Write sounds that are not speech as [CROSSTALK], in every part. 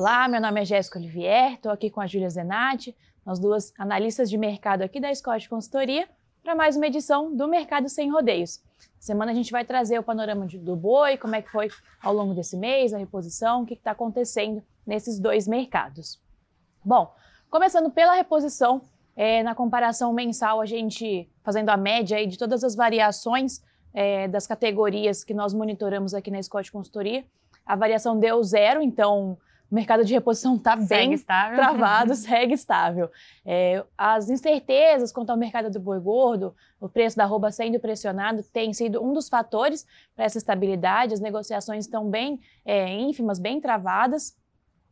Olá, meu nome é Jéssica Olivier, estou aqui com a Júlia Zenatti, nós duas analistas de mercado aqui da Scott Consultoria, para mais uma edição do Mercado Sem Rodeios. Semana a gente vai trazer o panorama do boi, como é que foi ao longo desse mês, a reposição, o que está acontecendo nesses dois mercados. Bom, começando pela reposição, é, na comparação mensal, a gente fazendo a média aí de todas as variações é, das categorias que nós monitoramos aqui na Scott Consultoria, a variação deu zero, então o mercado de reposição está bem estável. travado, [LAUGHS] segue estável. É, as incertezas quanto ao mercado do boi gordo, o preço da arroba sendo pressionado, tem sido um dos fatores para essa estabilidade. As negociações estão bem é, ínfimas, bem travadas.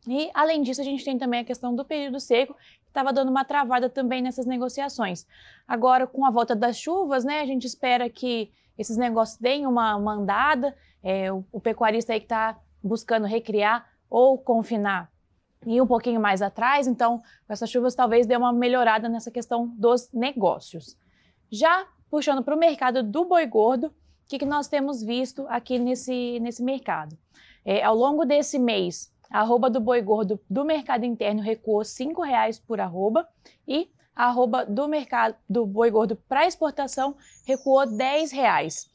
E, além disso, a gente tem também a questão do período seco, que estava dando uma travada também nessas negociações. Agora, com a volta das chuvas, né, a gente espera que esses negócios deem uma, uma andada. É, o, o pecuarista aí que está buscando recriar ou confinar e um pouquinho mais atrás, então com essas chuvas talvez dê uma melhorada nessa questão dos negócios. Já puxando para o mercado do boi gordo, o que, que nós temos visto aqui nesse, nesse mercado? É, ao longo desse mês, a arroba do boi gordo do mercado interno recuou R$ 5,00 por arroba e a arroba do mercado do boi gordo para exportação recuou R$ 10,00.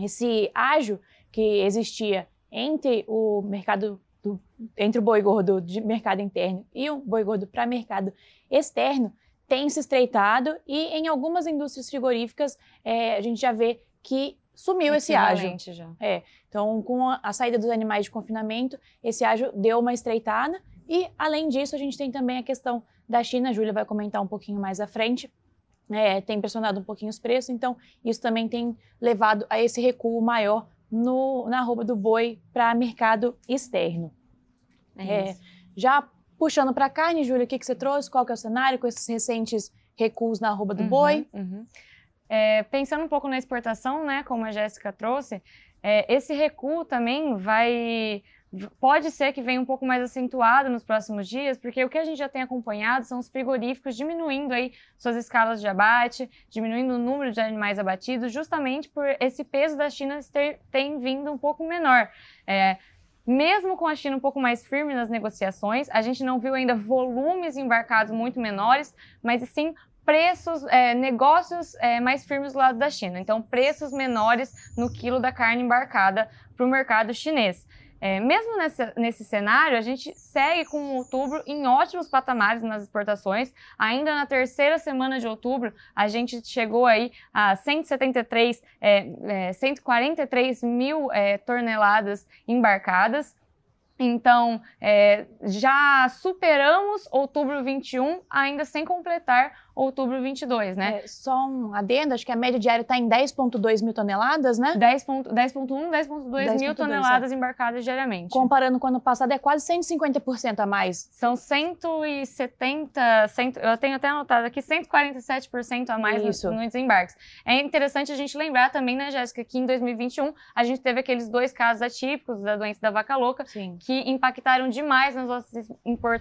Esse ágio que existia entre o mercado do, entre o boi gordo de mercado interno e o boi gordo para mercado externo tem se estreitado e em algumas indústrias frigoríficas é, a gente já vê que sumiu esse ágio. Já. É, então, com a, a, saída dos animais de confinamento, esse ágio deu uma estreitada e, além disso, a gente tem também a questão da China, a Júlia vai comentar um pouquinho mais à frente, é, tem pressionado um pouquinho os preços, então isso também tem levado a esse recuo maior no, na arroba do boi para mercado externo. É é, já puxando para a carne, Júlia, o que, que você trouxe? Qual que é o cenário com esses recentes recuos na arroba do uhum, boi? Uhum. É, pensando um pouco na exportação, né, como a Jéssica trouxe, é, esse recuo também vai pode ser que venha um pouco mais acentuado nos próximos dias, porque o que a gente já tem acompanhado são os frigoríficos diminuindo aí suas escalas de abate, diminuindo o número de animais abatidos, justamente por esse peso da China ter vindo um pouco menor. É, mesmo com a China um pouco mais firme nas negociações, a gente não viu ainda volumes embarcados muito menores, mas sim preços, é, negócios é, mais firmes do lado da China. Então, preços menores no quilo da carne embarcada para o mercado chinês. É, mesmo nesse, nesse cenário, a gente segue com outubro em ótimos patamares nas exportações. Ainda na terceira semana de outubro, a gente chegou aí a 173, é, é, 143 mil é, toneladas embarcadas. Então, é, já superamos outubro 21, ainda sem completar outubro 22, né? É, só um adendo, acho que a média diária está em 10,2 mil toneladas, né? 10,1, 10,2 mil toneladas é. embarcadas diariamente. Comparando com o ano passado, é quase 150% a mais. São 170, 100, eu tenho até anotado aqui, 147% a mais nos no desembarques. É interessante a gente lembrar também, né, Jéssica, que em 2021 a gente teve aqueles dois casos atípicos da doença da vaca louca, Sim. que impactaram demais nas nossas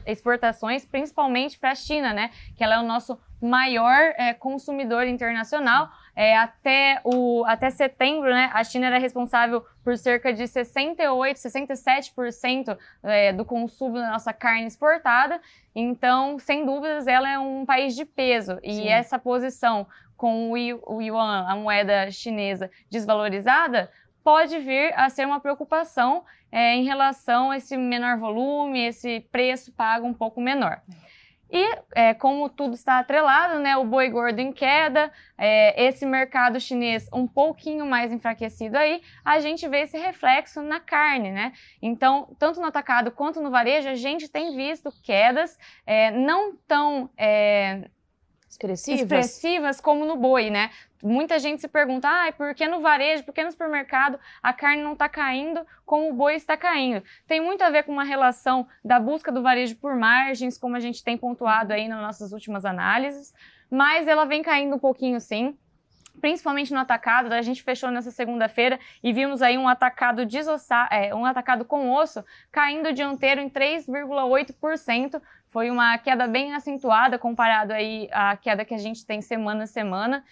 exportações, principalmente para a China, né? Que ela é o nosso maior é, consumidor internacional. É, até, o, até setembro, né, a China era responsável por cerca de 68, 67% é, do consumo da nossa carne exportada. Então, sem dúvidas, ela é um país de peso. E Sim. essa posição com o yuan, a moeda chinesa, desvalorizada, pode vir a ser uma preocupação é, em relação a esse menor volume, esse preço pago um pouco menor. E é, como tudo está atrelado, né, o boi gordo em queda, é, esse mercado chinês um pouquinho mais enfraquecido aí, a gente vê esse reflexo na carne, né? Então, tanto no atacado quanto no varejo, a gente tem visto quedas é, não tão é, expressivas. expressivas como no boi, né? Muita gente se pergunta, ah, por que no varejo, por que no supermercado a carne não está caindo como o boi está caindo? Tem muito a ver com uma relação da busca do varejo por margens, como a gente tem pontuado aí nas nossas últimas análises, mas ela vem caindo um pouquinho sim principalmente no atacado. A gente fechou nessa segunda-feira e vimos aí um atacado desossar, é, um atacado com osso caindo dianteiro em 3,8%. Foi uma queda bem acentuada comparado aí à queda que a gente tem semana a semana.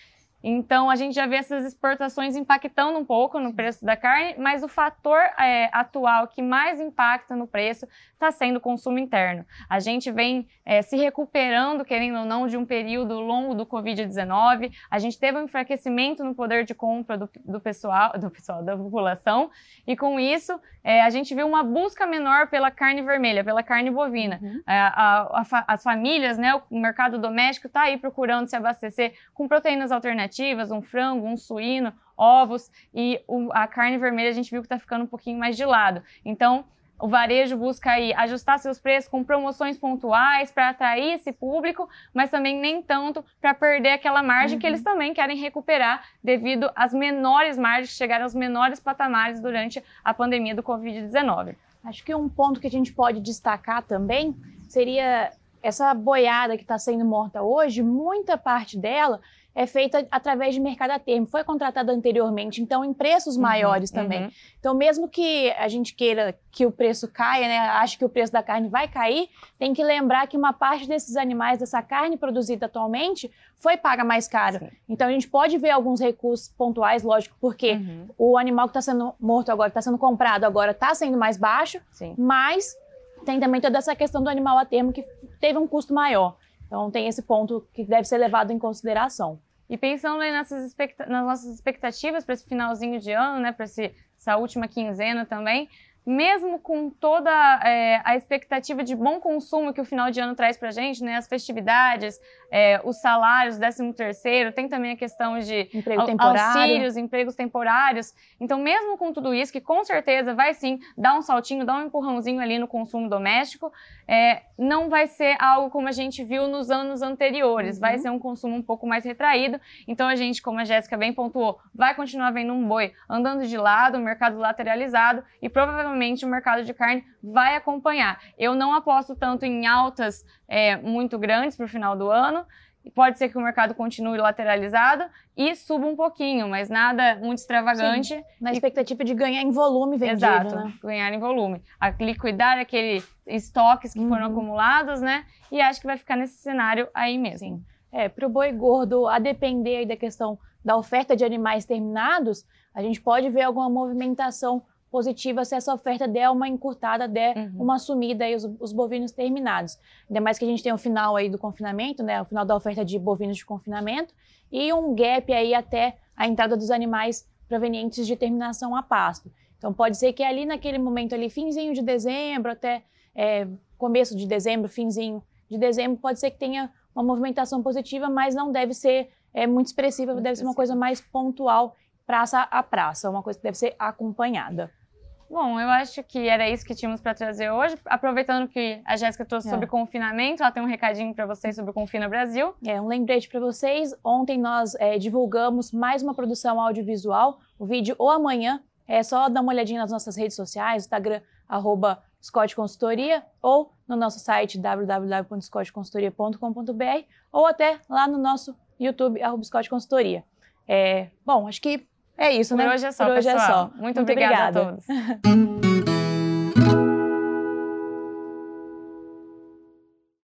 Então, a gente já vê essas exportações impactando um pouco no preço da carne, mas o fator é, atual que mais impacta no preço está sendo o consumo interno. A gente vem é, se recuperando, querendo ou não, de um período longo do Covid-19. A gente teve um enfraquecimento no poder de compra do, do, pessoal, do pessoal, da população, e com isso é, a gente viu uma busca menor pela carne vermelha, pela carne bovina. Uhum. É, a, a, a, as famílias, né, o mercado doméstico está aí procurando se abastecer com proteínas alternativas, um frango, um suíno, ovos, e o, a carne vermelha a gente viu que está ficando um pouquinho mais de lado. Então, o varejo busca aí ajustar seus preços com promoções pontuais para atrair esse público, mas também nem tanto para perder aquela margem uhum. que eles uhum. também querem recuperar devido às menores margens que chegaram aos menores patamares durante a pandemia do Covid-19. Acho que um ponto que a gente pode destacar também seria essa boiada que está sendo morta hoje, muita parte dela é feita através de mercado a termo, foi contratada anteriormente, então em preços uhum, maiores também. Uhum. Então, mesmo que a gente queira que o preço caia, né, acho que o preço da carne vai cair, tem que lembrar que uma parte desses animais, dessa carne produzida atualmente, foi paga mais caro. Sim. Então, a gente pode ver alguns recursos pontuais, lógico, porque uhum. o animal que está sendo morto agora, está sendo comprado agora, está sendo mais baixo, Sim. mas tem também toda essa questão do animal a termo que teve um custo maior. Então, tem esse ponto que deve ser levado em consideração. E pensando aí nessas nas nossas expectativas para esse finalzinho de ano, né, para essa última quinzena também, mesmo com toda é, a expectativa de bom consumo que o final de ano traz para gente, né, as festividades, é, os salários, 13 terceiro, tem também a questão de Emprego auxílios, empregos temporários. Então, mesmo com tudo isso, que com certeza vai sim dar um saltinho, dar um empurrãozinho ali no consumo doméstico, é, não vai ser algo como a gente viu nos anos anteriores, uhum. vai ser um consumo um pouco mais retraído. Então, a gente, como a Jéssica bem pontuou, vai continuar vendo um boi andando de lado, o mercado lateralizado e provavelmente o mercado de carne vai acompanhar. Eu não aposto tanto em altas é, muito grandes para o final do ano. Pode ser que o mercado continue lateralizado e suba um pouquinho, mas nada muito extravagante. Sim, na expectativa de ganhar em volume vendido, Exato, né? ganhar em volume. A liquidar aqueles estoques que uhum. foram acumulados, né? E acho que vai ficar nesse cenário aí mesmo. Sim. É, para o boi gordo, a depender da questão da oferta de animais terminados, a gente pode ver alguma movimentação positiva se essa oferta der uma encurtada, der uhum. uma sumida aí os, os, bovinos terminados. Ainda mais que a gente tem o final aí do confinamento, né, o final da oferta de bovinos de confinamento e um gap aí até a entrada dos animais provenientes de terminação a pasto. Então pode ser que ali naquele momento ali, finzinho de dezembro até é, começo de dezembro, finzinho de dezembro, pode ser que tenha uma movimentação positiva, mas não deve ser é, muito expressiva, muito deve ser uma coisa mais pontual praça a praça, uma coisa que deve ser acompanhada. Bom, eu acho que era isso que tínhamos para trazer hoje. Aproveitando que a Jéssica trouxe é. sobre confinamento, ela tem um recadinho para vocês sobre o Confina Brasil. É, um lembrete para vocês. Ontem nós é, divulgamos mais uma produção audiovisual, o vídeo ou amanhã. É só dar uma olhadinha nas nossas redes sociais, Instagram, arroba Scott Consultoria, ou no nosso site www.scottconsultoria.com.br, ou até lá no nosso YouTube, arroba Scott Consultoria. É, bom, acho que é isso, Por né? Hoje é só, Por hoje pessoal. é só. Muito, Muito obrigada, obrigada a todos. [LAUGHS]